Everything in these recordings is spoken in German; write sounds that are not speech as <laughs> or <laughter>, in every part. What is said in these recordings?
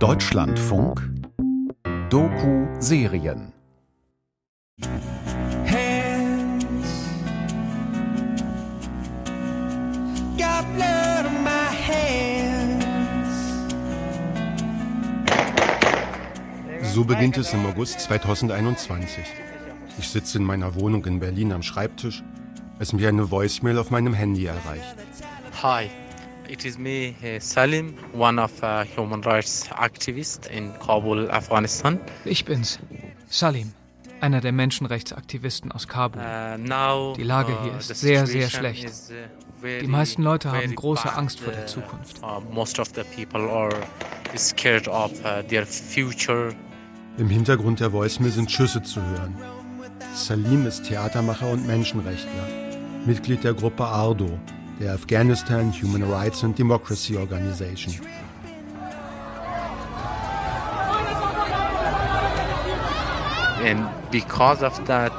Deutschlandfunk Doku-Serien So beginnt es im August 2021. Ich sitze in meiner Wohnung in Berlin am Schreibtisch, als mir eine Voicemail auf meinem Handy erreicht. Hi, it is me, uh, Salim, one of uh, human rights activists in Kabul, Afghanistan. Ich bin's, Salim, einer der Menschenrechtsaktivisten aus Kabul. Uh, Die Lage hier ist sehr, sehr schlecht. Die meisten Leute haben große Angst vor der Zukunft. Most of the people are scared of their future. Im Hintergrund der Voicemail sind Schüsse zu hören. Salim ist Theatermacher und Menschenrechtler, Mitglied der Gruppe ARDO, der Afghanistan Human Rights and Democracy Organization. And because of that,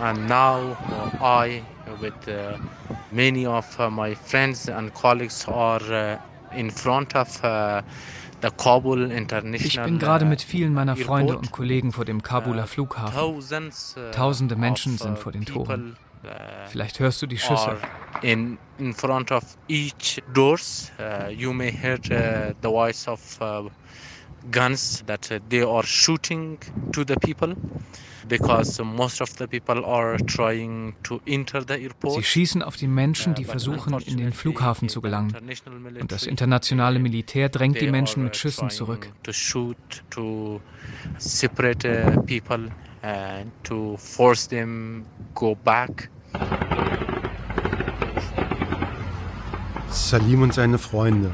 and now I, with uh, many of uh, my friends and colleagues, are uh, in front of uh, the Kabul International. Ich bin gerade mit uh, vielen meiner Freunde Airport. und Kollegen vor dem Kabuler Flughafen. Uh, Tausende Menschen of, uh, sind vor den Toren. Uh, Vielleicht hörst du die Schüsse. in in front of each doors. Uh, you may hear uh, the voice of uh, guns that uh, they are shooting to the people because most of the people are trying to enter the airport. Sie schießen auf die Menschen, die versuchen, in den Flughafen zu gelangen. Und das internationale Militär drängt die Menschen mit Schüssen zurück. To shoot, to separate people and to force them go back. Salim und seine Freunde.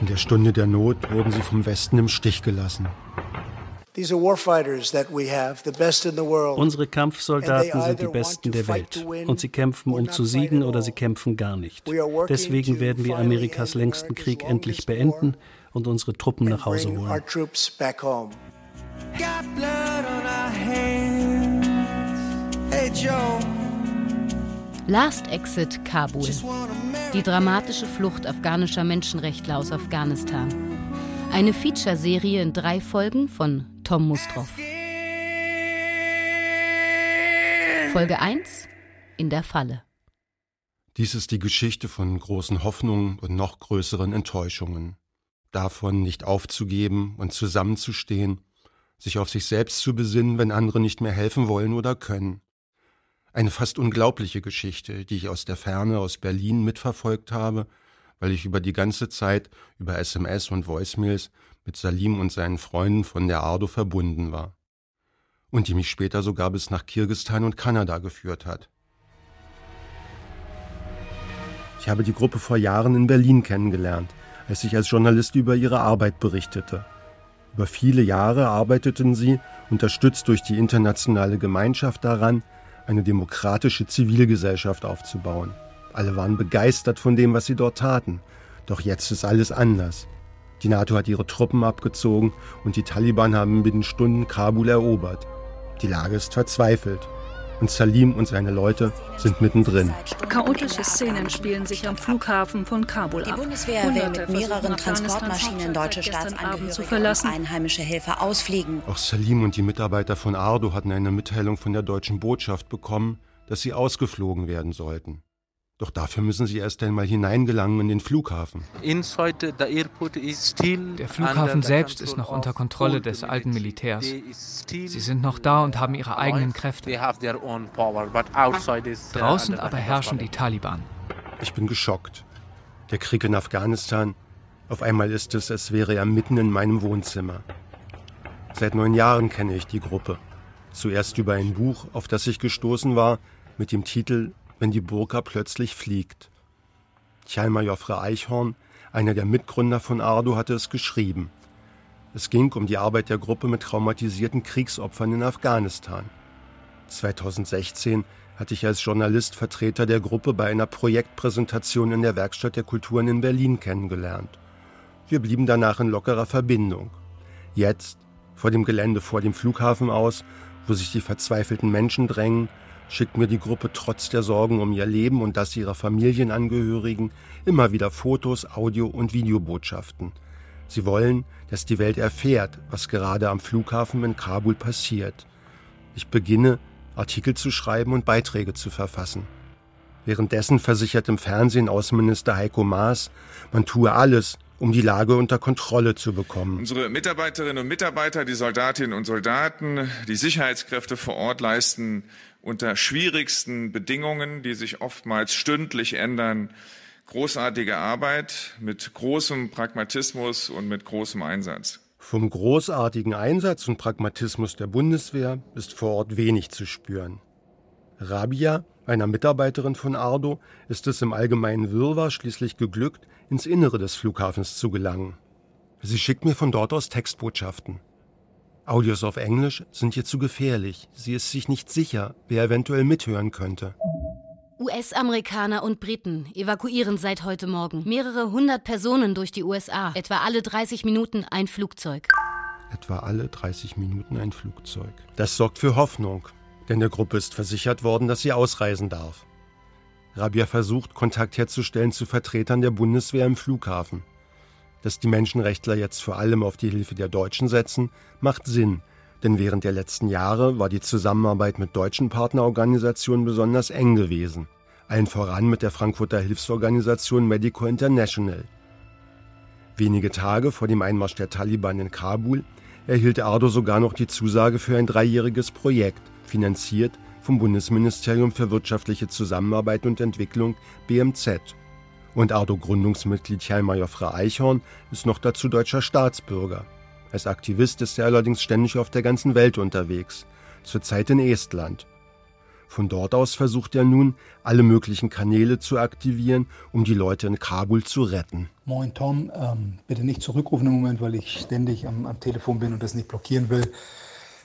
In der Stunde der Not wurden sie vom Westen im Stich gelassen. These are warfighters that we have, the best in the world. Unsere Kampfsoldaten sind die Besten der Welt. Und sie kämpfen, um zu siegen oder sie kämpfen gar nicht. Deswegen werden wir Amerikas längsten Krieg endlich beenden und unsere Truppen nach Hause Bring our holen. troops back home. Last Exit Kabul. Die dramatische Flucht afghanischer Menschenrechtler aus Afghanistan. Eine Feature-Serie in drei Folgen von Tom Mustroff. Folge 1 In der Falle. Dies ist die Geschichte von großen Hoffnungen und noch größeren Enttäuschungen. Davon nicht aufzugeben und zusammenzustehen, sich auf sich selbst zu besinnen, wenn andere nicht mehr helfen wollen oder können. Eine fast unglaubliche Geschichte, die ich aus der Ferne aus Berlin mitverfolgt habe, weil ich über die ganze Zeit über SMS und Voicemails mit Salim und seinen Freunden von der Ardo verbunden war. Und die mich später sogar bis nach Kirgistan und Kanada geführt hat. Ich habe die Gruppe vor Jahren in Berlin kennengelernt, als ich als Journalist über ihre Arbeit berichtete. Über viele Jahre arbeiteten sie, unterstützt durch die internationale Gemeinschaft daran, eine demokratische Zivilgesellschaft aufzubauen. Alle waren begeistert von dem, was sie dort taten. Doch jetzt ist alles anders. Die NATO hat ihre Truppen abgezogen und die Taliban haben binnen Stunden Kabul erobert. Die Lage ist verzweifelt. Und Salim und seine Leute sind mittendrin. Chaotische Szenen spielen sich am Flughafen von Kabul Die ab. Bundeswehr will Hunderte mit mehreren Transportmaschinen deutsche Staatsangehörige und verlassen. einheimische Helfer ausfliegen. Auch Salim und die Mitarbeiter von Ardo hatten eine Mitteilung von der deutschen Botschaft bekommen, dass sie ausgeflogen werden sollten. Doch dafür müssen sie erst einmal hineingelangen in den Flughafen. Inside the airport is still Der Flughafen selbst ist control noch unter of Kontrolle old des alten military. Militärs. They is still Sie sind noch da und haben ihre eigenen Kräfte. have their own power, but outside is uh, Draußen aber herrschen die Taliban. Taliban. Ich bin geschockt. Der Krieg in Afghanistan, auf einmal ist es, als wäre er mitten in meinem Wohnzimmer. Seit neun Jahren kenne ich die Gruppe. Zuerst über ein Buch, auf das ich gestoßen war, mit dem Titel Wenn die Burka plötzlich fliegt. Chalmer Joffre Eichhorn, einer der Mitgründer von Ardo, hatte es geschrieben. Es ging um die Arbeit der Gruppe mit traumatisierten Kriegsopfern in Afghanistan. 2016 hatte ich als Journalist Vertreter der Gruppe bei einer Projektpräsentation in der Werkstatt der Kulturen in Berlin kennengelernt. Wir blieben danach in lockerer Verbindung. Jetzt, vor dem Gelände vor dem Flughafen aus, wo sich die verzweifelten Menschen drängen, schickt mir die Gruppe trotz der Sorgen um ihr Leben und das ihrer Familienangehörigen immer wieder Fotos, Audio- und Videobotschaften. Sie wollen, dass die Welt erfährt, was gerade am Flughafen in Kabul passiert. Ich beginne, Artikel zu schreiben und Beiträge zu verfassen. Währenddessen versichert im Fernsehen Außenminister Heiko Maas, man tue alles, um die Lage unter Kontrolle zu bekommen. Unsere Mitarbeiterinnen und Mitarbeiter, die Soldatinnen und Soldaten, die Sicherheitskräfte vor Ort leisten unter schwierigsten Bedingungen, die sich oftmals stündlich ändern, großartige Arbeit mit großem Pragmatismus und mit großem Einsatz. Vom großartigen Einsatz und Pragmatismus der Bundeswehr ist vor Ort wenig zu spüren. Rabia, einer Mitarbeiterin von Ardo, ist es im allgemeinen Wirrwarr schließlich geglückt, ins Innere des Flughafens zu gelangen. Sie schickt mir von dort aus Textbotschaften. Audios auf Englisch sind ihr zu gefährlich. Sie ist sich nicht sicher, wer eventuell mithören könnte. US-Amerikaner und Briten evakuieren seit heute Morgen mehrere hundert Personen durch die USA. Etwa alle 30 Minuten ein Flugzeug. Etwa alle 30 Minuten ein Flugzeug. Das sorgt für Hoffnung, denn der Gruppe ist versichert worden, dass sie ausreisen darf. Rabia versucht, Kontakt herzustellen zu Vertretern der Bundeswehr im Flughafen. Dass die Menschenrechtler jetzt vor allem auf die Hilfe der Deutschen setzen, macht Sinn, denn während der letzten Jahre war die Zusammenarbeit mit deutschen Partnerorganisationen besonders eng gewesen, allen voran mit der Frankfurter Hilfsorganisation Medico International. Wenige Tage vor dem Einmarsch der Taliban in Kabul erhielt Ardo sogar noch die Zusage für ein dreijähriges Projekt, finanziert vom Bundesministerium für wirtschaftliche Zusammenarbeit und Entwicklung BMZ. Und Ardo-Gründungsmitglied Hjalmar Joffre Eichhorn ist noch dazu deutscher Staatsbürger. Als Aktivist ist er allerdings ständig auf der ganzen Welt unterwegs, zurzeit in Estland. Von dort aus versucht er nun, alle möglichen Kanäle zu aktivieren, um die Leute in Kabul zu retten. Moin Tom, ähm, bitte nicht zurückrufen im Moment, weil ich ständig am, am Telefon bin und das nicht blockieren will.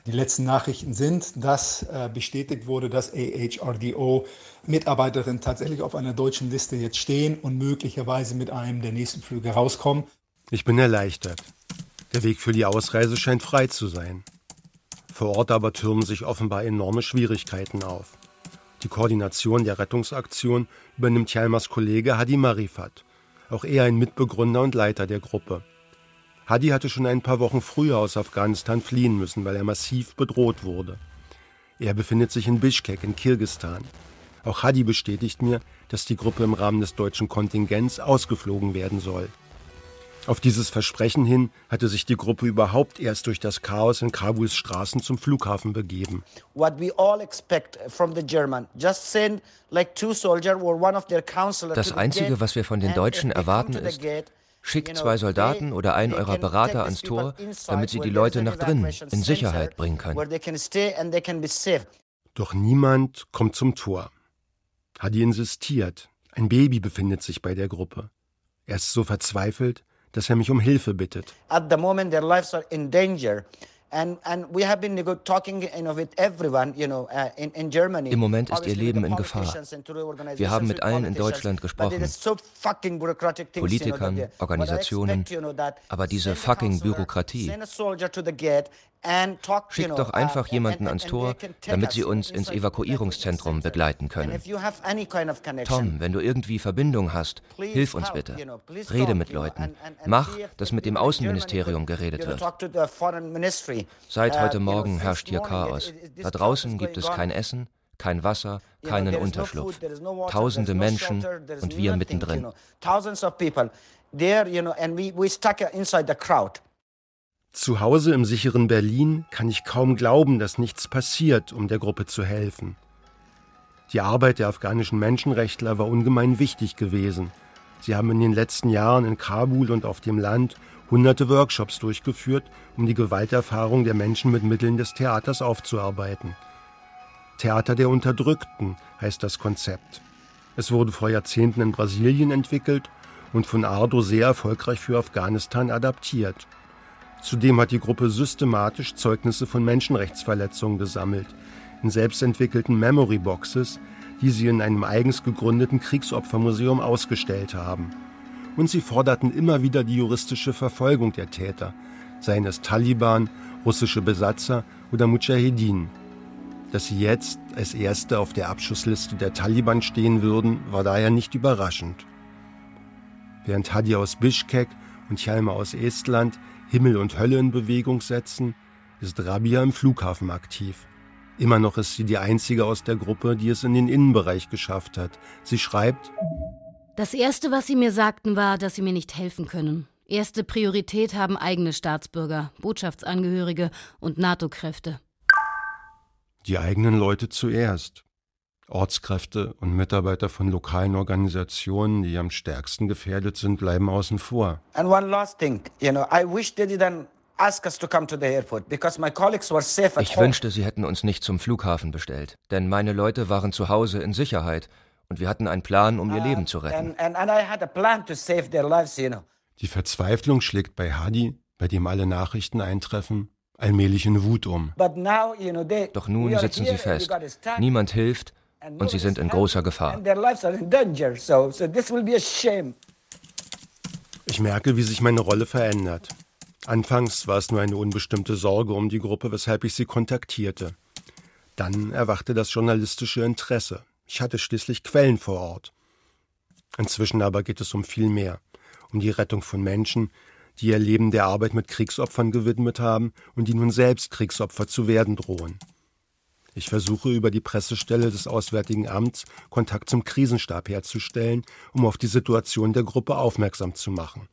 Die letzten Nachrichten sind, dass äh, bestätigt wurde, dass AHRDO-Mitarbeiterinnen tatsächlich auf einer deutschen Liste jetzt stehen und möglicherweise mit einem der nächsten Flüge rauskommen. Ich bin erleichtert. Der Weg für die Ausreise scheint frei zu sein. Vor Ort aber türmen sich offenbar enorme Schwierigkeiten auf. Die Koordination der Rettungsaktion übernimmt Hjalmars Kollege Hadi Marifat, auch er ein Mitbegründer und Leiter der Gruppe. Hadi hatte schon ein paar Wochen früher aus Afghanistan fliehen müssen, weil er massiv bedroht wurde. Er befindet sich in Bishkek in Kirgistan. Auch Hadi bestätigt mir, dass die Gruppe im Rahmen des deutschen Kontingents ausgeflogen werden soll. Auf dieses Versprechen hin hatte sich die Gruppe überhaupt erst durch das Chaos in Kabuls Straßen zum Flughafen begeben. Das Einzige, was wir von den Deutschen erwarten, ist, Schickt zwei Soldaten oder einen eurer Berater ans Tor, damit sie die Leute nach drinnen in Sicherheit bringen können. Doch niemand kommt zum Tor. Hadi insistiert. Ein Baby befindet sich bei der Gruppe. Er ist so verzweifelt, dass er mich um Hilfe bittet. At the moment their lives are in danger. Im Moment ist ihr Leben in Gefahr. Wir haben mit allen in Deutschland gesprochen. Politikern, Organisationen. Aber diese fucking Bürokratie. Schickt doch einfach jemanden ans Tor, damit sie uns ins Evakuierungszentrum begleiten können. Tom, wenn du irgendwie Verbindung hast, hilf uns bitte. Rede mit Leuten. Mach, dass mit dem Außenministerium geredet wird. Seit heute Morgen herrscht hier Chaos. Da draußen gibt es kein Essen, kein Wasser, keinen Unterschlupf. Tausende Menschen und wir mittendrin. Zu Hause im sicheren Berlin kann ich kaum glauben, dass nichts passiert, um der Gruppe zu helfen. Die Arbeit der afghanischen Menschenrechtler war ungemein wichtig gewesen. Sie haben in den letzten Jahren in Kabul und auf dem Land hunderte Workshops durchgeführt, um die Gewalterfahrung der Menschen mit Mitteln des Theaters aufzuarbeiten. Theater der Unterdrückten heißt das Konzept. Es wurde vor Jahrzehnten in Brasilien entwickelt und von Ardo sehr erfolgreich für Afghanistan adaptiert. Zudem hat die Gruppe systematisch Zeugnisse von Menschenrechtsverletzungen gesammelt, in selbstentwickelten Memory Boxes, die sie in einem eigens gegründeten Kriegsopfermuseum ausgestellt haben. Und sie forderten immer wieder die juristische Verfolgung der Täter, seien es Taliban, russische Besatzer oder Mujahedin. Dass sie jetzt als Erste auf der Abschussliste der Taliban stehen würden, war daher nicht überraschend. Während Hadi aus Bishkek und Chalma aus Estland Himmel und Hölle in Bewegung setzen, ist Rabia im Flughafen aktiv. Immer noch ist sie die einzige aus der Gruppe, die es in den Innenbereich geschafft hat. Sie schreibt: Das erste, was sie mir sagten, war, dass sie mir nicht helfen können. Erste Priorität haben eigene Staatsbürger, Botschaftsangehörige und NATO-Kräfte. Die eigenen Leute zuerst. Ortskräfte und Mitarbeiter von lokalen Organisationen, die am stärksten gefährdet sind, bleiben außen vor. And one last thing, you know, I wish they didn't ich wünschte, sie hätten uns nicht zum Flughafen bestellt, denn meine Leute waren zu Hause in Sicherheit und wir hatten einen Plan, um ihr uh, Leben zu retten. Die Verzweiflung schlägt bei Hadi, bei dem alle Nachrichten eintreffen, allmählich in Wut um. Doch nun sitzen sie fest. Niemand hilft und sie sind in großer Gefahr. Ich merke, wie sich meine Rolle verändert. Anfangs war es nur eine unbestimmte Sorge um die Gruppe, weshalb ich sie kontaktierte. Dann erwachte das journalistische Interesse. Ich hatte schließlich Quellen vor Ort. Inzwischen aber geht es um viel mehr, um die Rettung von Menschen, die ihr Leben der Arbeit mit Kriegsopfern gewidmet haben und die nun selbst Kriegsopfer zu werden drohen. Ich versuche über die Pressestelle des Auswärtigen Amts Kontakt zum Krisenstab herzustellen, um auf die Situation der Gruppe aufmerksam zu machen.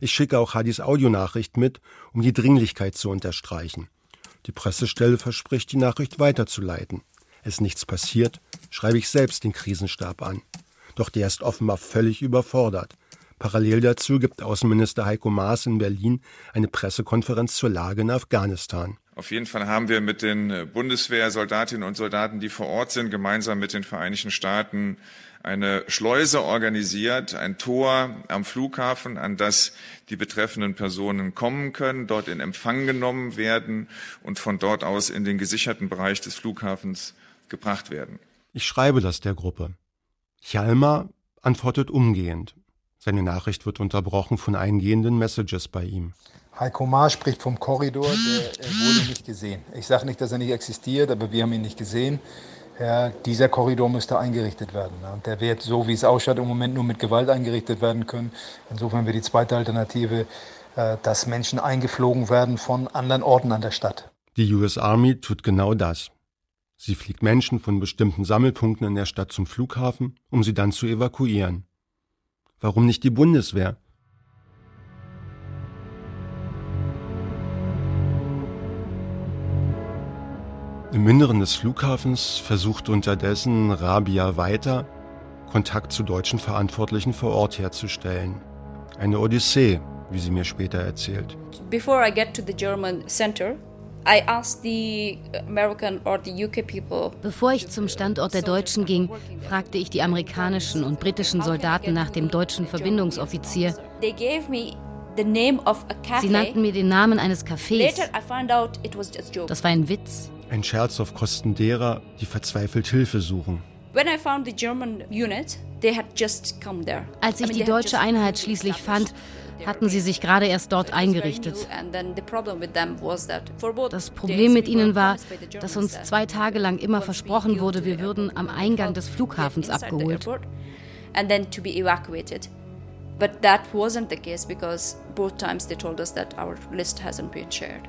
Ich schicke auch Hadis Audionachricht mit, um die Dringlichkeit zu unterstreichen. Die Pressestelle verspricht, die Nachricht weiterzuleiten. Ist nichts passiert, schreibe ich selbst den Krisenstab an. Doch der ist offenbar völlig überfordert. Parallel dazu gibt Außenminister Heiko Maas in Berlin eine Pressekonferenz zur Lage in Afghanistan. Auf jeden Fall haben wir mit den Bundeswehrsoldatinnen und Soldaten, die vor Ort sind, gemeinsam mit den Vereinigten Staaten eine Schleuse organisiert, ein Tor am Flughafen, an das die betreffenden Personen kommen können, dort in Empfang genommen werden und von dort aus in den gesicherten Bereich des Flughafens gebracht werden. Ich schreibe das der Gruppe. Chalmer antwortet umgehend. Seine Nachricht wird unterbrochen von eingehenden Messages bei ihm. Heiko Maas spricht vom Korridor, der wurde nicht gesehen. Ich sage nicht, dass er nicht existiert, aber wir haben ihn nicht gesehen. Ja, dieser Korridor müsste eingerichtet werden. Und der wird, so wie es ausschaut, im Moment nur mit Gewalt eingerichtet werden können. Insofern wäre die zweite Alternative, äh, dass Menschen eingeflogen werden von anderen Orten an der Stadt. Die US Army tut genau das. Sie fliegt Menschen von bestimmten Sammelpunkten in der Stadt zum Flughafen, um sie dann zu evakuieren. Warum nicht die Bundeswehr? Im Inneren des Flughafens versucht unterdessen Rabia weiter, Kontakt zu deutschen Verantwortlichen vor Ort herzustellen. Eine Odyssee, wie sie mir später erzählt. Before I get to the German center, Bevor ich zum Standort der Deutschen ging, fragte ich die amerikanischen und britischen Soldaten nach dem deutschen Verbindungsoffizier. Sie nannten mir den Namen eines Cafés. Das war ein Witz. Ein Scherz auf Kosten derer, die verzweifelt Hilfe suchen. Als ich die deutsche Einheit schließlich fand, hatten sie sich gerade erst dort eingerichtet. Das Problem mit ihnen war, dass uns zwei Tage lang immer versprochen wurde, wir würden am Eingang des Flughafens abgeholt.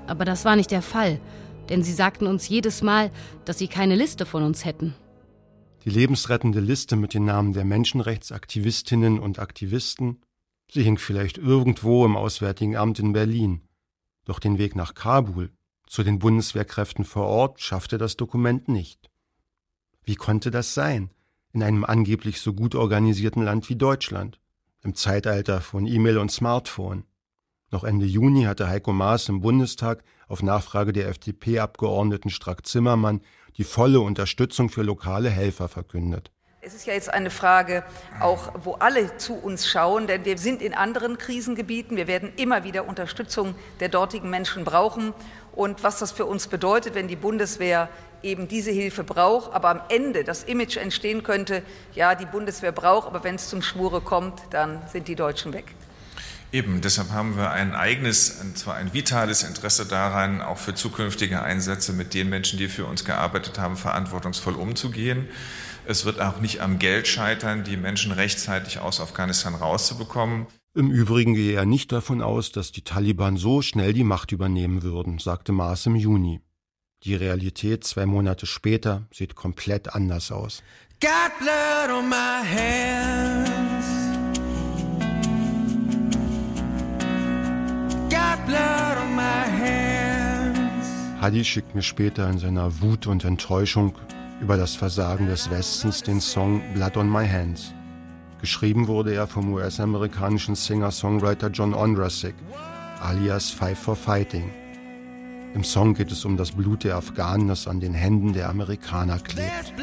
Aber das war nicht der Fall denn sie sagten uns jedes Mal, dass sie keine Liste von uns hätten. Die lebensrettende Liste mit den Namen der Menschenrechtsaktivistinnen und Aktivisten, sie hing vielleicht irgendwo im Auswärtigen Amt in Berlin. Doch den Weg nach Kabul, zu den Bundeswehrkräften vor Ort, schaffte das Dokument nicht. Wie konnte das sein, in einem angeblich so gut organisierten Land wie Deutschland, im Zeitalter von E-Mail und Smartphone? Noch Ende Juni hatte Heiko Maas im Bundestag auf Nachfrage der FDP-Abgeordneten Strack-Zimmermann die volle Unterstützung für lokale Helfer verkündet. Es ist ja jetzt eine Frage, auch wo alle zu uns schauen, denn wir sind in anderen Krisengebieten. Wir werden immer wieder Unterstützung der dortigen Menschen brauchen. Und was das für uns bedeutet, wenn die Bundeswehr eben diese Hilfe braucht, aber am Ende das Image entstehen könnte, ja, die Bundeswehr braucht, aber wenn es zum Schwure kommt, dann sind die Deutschen weg. Eben, deshalb haben wir ein eigenes, und zwar ein vitales Interesse daran, auch für zukünftige Einsätze mit den Menschen, die für uns gearbeitet haben, verantwortungsvoll umzugehen. Es wird auch nicht am Geld scheitern, die Menschen rechtzeitig aus Afghanistan rauszubekommen. Im Übrigen gehe er nicht davon aus, dass die Taliban so schnell die Macht übernehmen würden, sagte Maas im Juni. Die Realität zwei Monate später sieht komplett anders aus. Got blood on my hands. Got blood on my hands. Hadi schickt mir später in seiner Wut und Enttäuschung über das Versagen des Westens den Song Blood on My Hands. Geschrieben wurde er vom US-amerikanischen Singer-Songwriter John Ondrasik, alias Five for Fighting. Im Song geht es um das Blut der Afghanen, das an den Händen der Amerikaner klebt.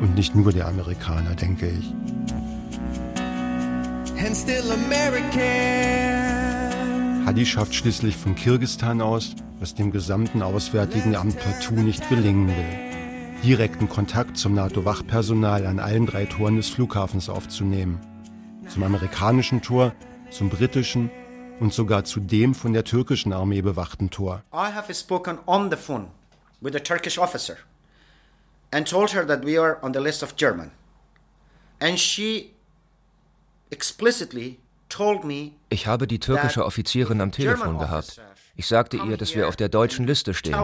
Und nicht nur der Amerikaner, denke ich. Hadi schafft schließlich von Kirgistan aus, was dem gesamten Auswärtigen Amt partout nicht gelingen will direkten Kontakt zum NATO-Wachpersonal an allen drei Toren des Flughafens aufzunehmen. Zum amerikanischen Tor, zum britischen und sogar zu dem von der türkischen Armee bewachten Tor. I have spoken on the phone with a Turkish officer and told her that we are on the list of German. And she explicitly told me ich habe die türkische Offizierin am Telefon gehabt. Ich sagte ihr, dass wir auf der deutschen Liste stehen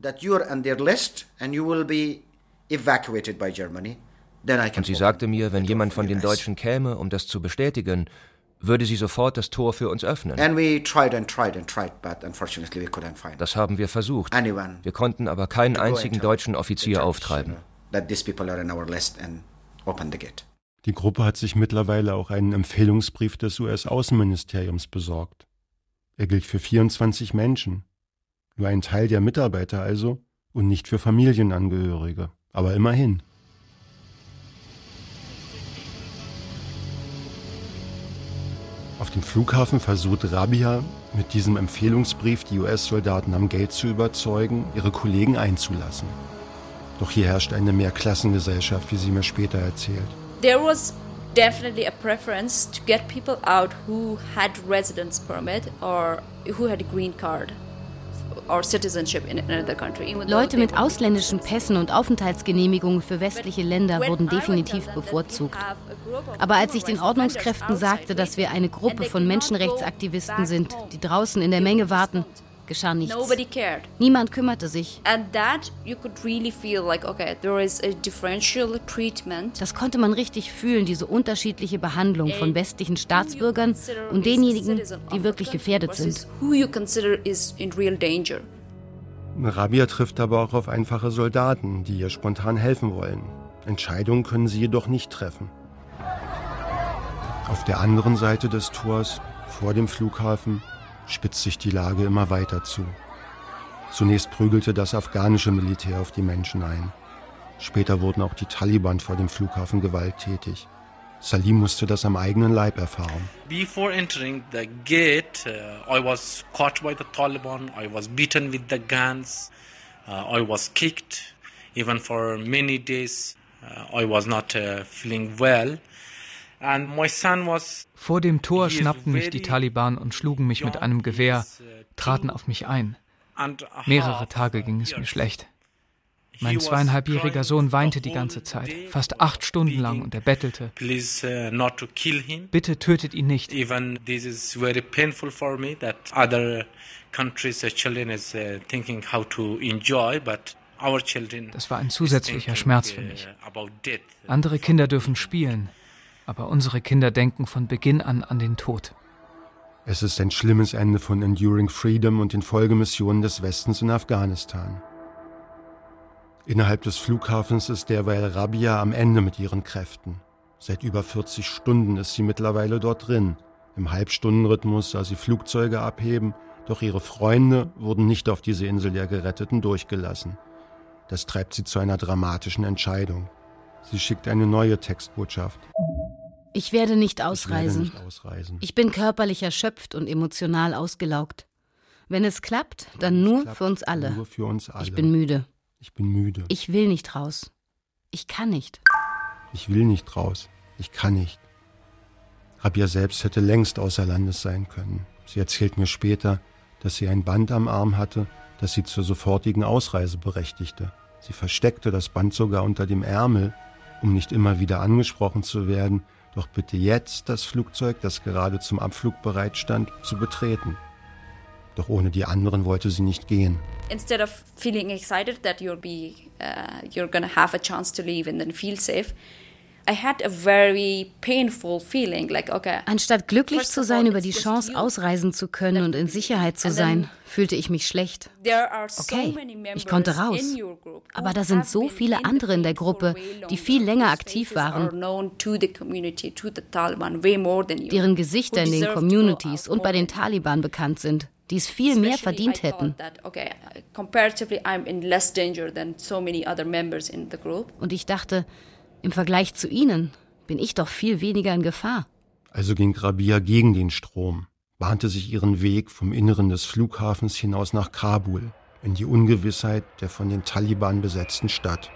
that you are on their list and you will be evacuated by Germany. Und sie sagte mir, wenn jemand von den Deutschen käme, um das zu bestätigen, würde sie sofort das Tor für uns öffnen. Das haben wir versucht. Wir konnten aber keinen einzigen deutschen Offizier auftreiben. Die Gruppe hat sich mittlerweile auch einen Empfehlungsbrief des US-Außenministeriums besorgt. Er gilt für 24 Menschen, nur ein Teil der Mitarbeiter also und nicht für Familienangehörige. Aber immerhin. Auf dem Flughafen versucht Rabia mit diesem Empfehlungsbrief die US-Soldaten am Gate zu überzeugen, ihre Kollegen einzulassen. Doch hier herrscht eine Mehrklassengesellschaft, wie sie mir später erzählt. There was definitely a preference to get people out who had residence permit or who had a green card. Leute mit ausländischen Pässen und Aufenthaltsgenehmigungen für westliche Länder wurden definitiv bevorzugt. Aber als ich den Ordnungskräften sagte, dass wir eine Gruppe von Menschenrechtsaktivisten sind, die draußen in der Menge warten, geschah nichts. Niemand kümmerte sich. Das konnte man richtig fühlen, diese unterschiedliche Behandlung von westlichen Staatsbürgern und denjenigen, die wirklich gefährdet sind. Rabia trifft aber auch auf einfache Soldaten, die ihr spontan helfen wollen. Entscheidungen können sie jedoch nicht treffen. Auf der anderen Seite des Tors, vor dem Flughafen, spitzt sich die Lage immer weiter zu. Zunächst prügelte das afghanische Militär auf die Menschen ein. Später wurden auch die Taliban vor dem Flughafen gewalttätig. Salim musste das am eigenen Leib erfahren. Before entering the gate, uh, I was caught by the Taliban. I was beaten with the guns. Uh, I was kicked. Even for many days, uh, I was not uh, feeling well. Vor dem Tor schnappten mich die Taliban und schlugen mich mit einem Gewehr, traten auf mich ein. Mehrere Tage ging es mir schlecht. Mein zweieinhalbjähriger Sohn weinte die ganze Zeit, fast acht Stunden lang, und er bettelte. Uh, Bitte tötet ihn nicht. Das war ein zusätzlicher Schmerz für mich. Andere Kinder dürfen spielen, aber unsere Kinder denken von Beginn an an den Tod. Es ist ein schlimmes Ende von Enduring Freedom und den Folgemissionen des Westens in Afghanistan. Innerhalb des Flughafens ist derweil Rabia am Ende mit ihren Kräften. Seit über 40 Stunden ist sie mittlerweile dort drin. Im Halbstundenrhythmus sah sie Flugzeuge abheben, doch ihre Freunde wurden nicht auf diese Insel der Geretteten durchgelassen. Das treibt sie zu einer dramatischen Entscheidung. Sie schickt eine neue Textbotschaft. Ich werde nicht ausreisen. Ich, nicht ausreisen. ich bin körperlich erschöpft und emotional ausgelaugt. Wenn es klappt, dann nur, klappt, für uns nur für uns alle. Ich bin müde. Ich bin müde. Ich will nicht raus. Ich kann nicht. Ich will nicht raus. Ich kann nicht. Rabia selbst hätte längst außer Landes sein können. Sie erzählt mir später, dass sie ein Band am Arm hatte, das sie zur sofortigen Ausreise berechtigte. Sie versteckte das Band sogar unter dem Ärmel, um nicht immer wieder angesprochen zu werden, doch bitte jetzt das Flugzeug, das gerade zum Abflug bereitstand, zu betreten. Doch ohne die anderen wollte sie nicht gehen. Instead of feeling excited that you'll be, uh, you're gonna have a chance to leave and then feel safe, Anstatt glücklich zu sein über die Chance, ausreisen zu können und in Sicherheit zu sein, fühlte ich mich schlecht. Okay, ich konnte raus. Aber da sind so viele andere in der Gruppe, die viel länger aktiv waren, deren Gesichter in den Communities und bei den Taliban bekannt sind die es viel mehr verdient hätten. Und ich dachte, im Vergleich zu ihnen bin ich doch viel weniger in Gefahr. Also ging Rabia gegen den Strom, bahnte sich ihren Weg vom Inneren des Flughafens hinaus nach Kabul, in die Ungewissheit der von den Taliban besetzten Stadt.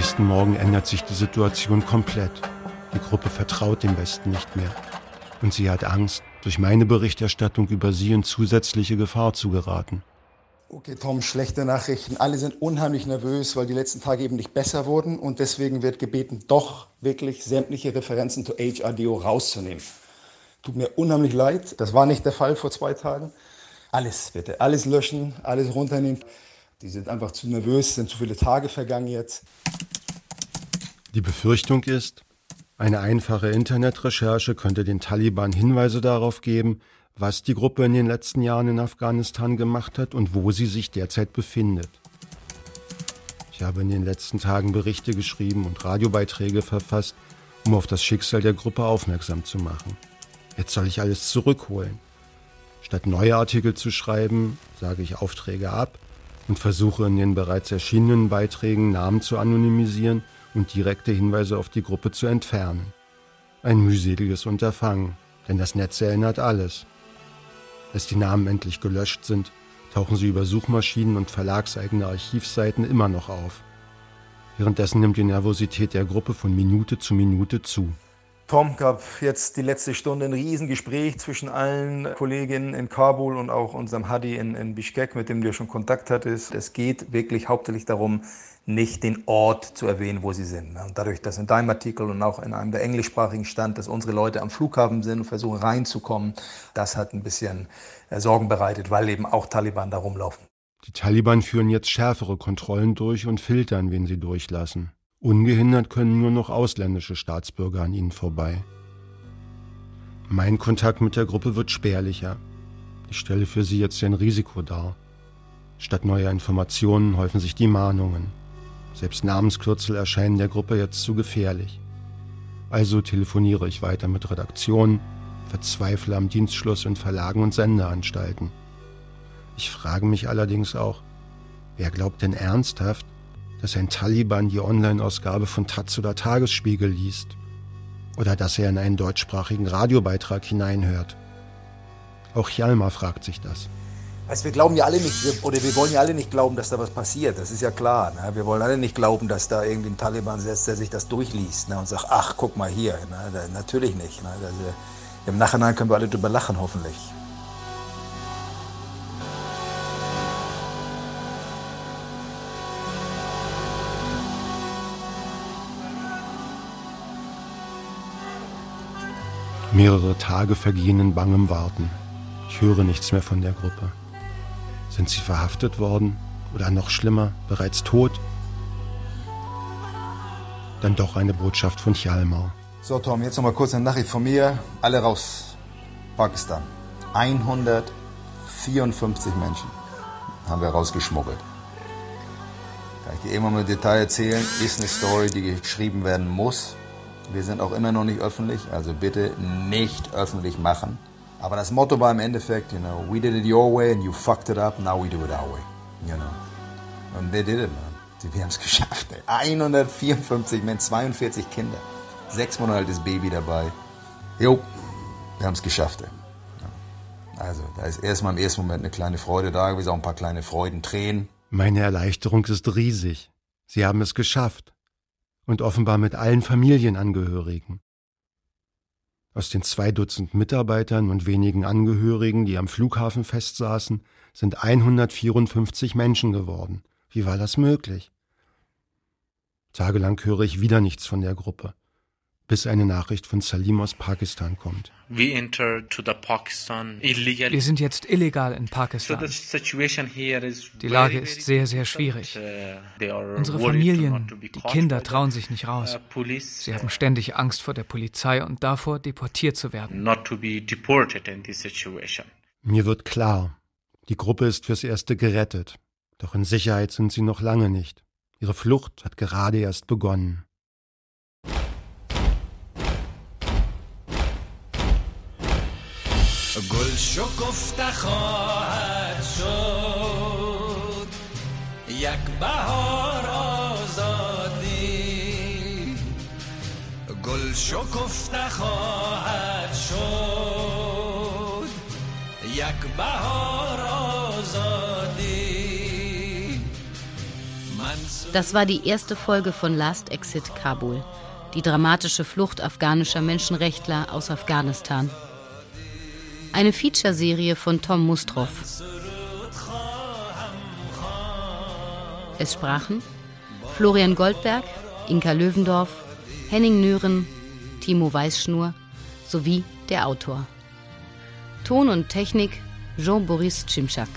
Nächsten Morgen ändert sich die Situation komplett. Die Gruppe vertraut dem Westen nicht mehr. Und sie hat Angst, durch meine Berichterstattung über sie in zusätzliche Gefahr zu geraten. Okay, Tom, schlechte Nachrichten. Alle sind unheimlich nervös, weil die letzten Tage eben nicht besser wurden. Und deswegen wird gebeten, doch wirklich sämtliche Referenzen zu HRDO rauszunehmen. Tut mir unheimlich leid. Das war nicht der Fall vor zwei Tagen. Alles bitte, alles löschen, alles runternehmen. Die sind einfach zu nervös, sind zu viele Tage vergangen jetzt. Die Befürchtung ist, eine einfache Internetrecherche könnte den Taliban Hinweise darauf geben, was die Gruppe in den letzten Jahren in Afghanistan gemacht hat und wo sie sich derzeit befindet. Ich habe in den letzten Tagen Berichte geschrieben und Radiobeiträge verfasst, um auf das Schicksal der Gruppe aufmerksam zu machen. Jetzt soll ich alles zurückholen. Statt neue Artikel zu schreiben, sage ich Aufträge ab und versuche in den bereits erschienenen Beiträgen Namen zu anonymisieren und direkte Hinweise auf die Gruppe zu entfernen. Ein mühseliges Unterfangen, denn das Netz erinnert alles. Als die Namen endlich gelöscht sind, tauchen sie über Suchmaschinen und verlagseigene Archivseiten immer noch auf. Währenddessen nimmt die Nervosität der Gruppe von Minute zu Minute zu. Tom gab jetzt die letzte Stunde ein Riesengespräch zwischen allen Kolleginnen in Kabul und auch unserem Hadi in, in Bishkek, mit dem du schon Kontakt hattest. Es geht wirklich hauptsächlich darum, nicht den Ort zu erwähnen, wo sie sind. Und dadurch, dass in deinem Artikel und auch in einem der englischsprachigen stand, dass unsere Leute am Flughafen sind und versuchen reinzukommen, das hat ein bisschen äh, Sorgen bereitet, weil eben auch Taliban da rumlaufen. Die Taliban führen jetzt schärfere Kontrollen durch und filtern, wen sie durchlassen. Ungehindert können nur noch ausländische Staatsbürger an ihnen vorbei. Mein Kontakt mit der Gruppe wird spärlicher. Ich stelle für sie jetzt ein Risiko dar. Statt neuer Informationen häufen sich die Mahnungen. Selbst Namenskürzel erscheinen der Gruppe jetzt zu gefährlich. Also telefoniere ich weiter mit Redaktionen, verzweifle am Dienstschluss in Verlagen und Sendeanstalten. Ich frage mich allerdings auch, wer glaubt denn ernsthaft, dass ein Taliban die Online-Ausgabe von Taz oder Tagesspiegel liest. Oder dass er in einen deutschsprachigen Radiobeitrag hineinhört. Auch Hjalmar fragt sich das. Also wir glauben ja alle nicht, oder wir wollen ja alle nicht glauben, dass da was passiert. Das ist ja klar. Ne? Wir wollen alle nicht glauben, dass da irgendwie ein Taliban sitzt, der sich das durchliest ne? und sagt, ach, guck mal hier. Ne? natürlich nicht. Ne? Also, Im Nachhinein können wir alle drüber lachen, hoffentlich. Mehrere Tage vergehen in bangem Warten. Ich höre nichts mehr von der Gruppe. Sind sie verhaftet worden? Oder noch schlimmer, bereits tot? Dann doch eine Botschaft von Chalmau. So, Tom, jetzt nochmal kurz eine Nachricht von mir. Alle raus. Pakistan. 154 Menschen haben wir rausgeschmuggelt. Kann ich dir immer mal Detail erzählen. Ist eine Story, die geschrieben werden muss. Wir sind auch immer noch nicht öffentlich, also bitte nicht öffentlich machen. Aber das Motto war im Endeffekt, you know, we did it your way and you fucked it up, now we do it our way. You know. Und they did it, man. Wir haben es <laughs> geschafft. Ey. 154 Menschen, 42 Kinder. Sechs Monate altes Baby dabei. Jo, wir haben es geschafft. Ey. Also, da ist erstmal im ersten Moment eine kleine Freude da gewesen, auch ein paar kleine Freudentränen. Meine Erleichterung ist riesig. Sie haben es geschafft und offenbar mit allen Familienangehörigen. Aus den zwei Dutzend Mitarbeitern und wenigen Angehörigen, die am Flughafen festsaßen, sind 154 Menschen geworden. Wie war das möglich? Tagelang höre ich wieder nichts von der Gruppe bis eine Nachricht von Salim aus Pakistan kommt. Wir sind jetzt illegal in Pakistan. Die Lage ist sehr, sehr schwierig. Uh, Unsere Familien, die Kinder trauen sich nicht raus. Uh, Sie haben ständig Angst vor der Polizei und davor, deportiert zu werden. Mir wird klar, die Gruppe ist fürs Erste gerettet. Doch in Sicherheit sind sie noch lange nicht. Ihre Flucht hat gerade erst begonnen. گل شکفته خواهد شد یک بهار آزادی گل شکفته خواهد شد یک بهار آزادی Das war die erste Folge von Last Exit Kabul, die dramatische Flucht afghanischer Menschenrechtler aus Afghanistan. Eine Featureserie von Tom Mustroff. Es sprachen Florian Goldberg, Inka Löwendorf, Henning Nören, Timo Weißschnur sowie der Autor. Ton und Technik Jean-Boris Cimczak.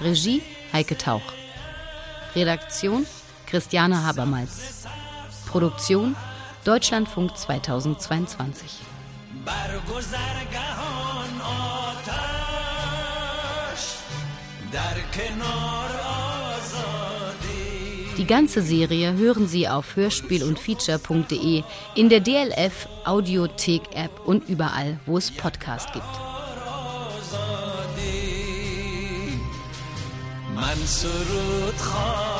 Regie Heike Tauch. Redaktion Christiane Habermals. Produktion Deutschlandfunk 2022. Die ganze Serie hören Sie auf hörspiel und feature.de, in der DLF Audiothek App und überall, wo es Podcast gibt. من سرود خواهم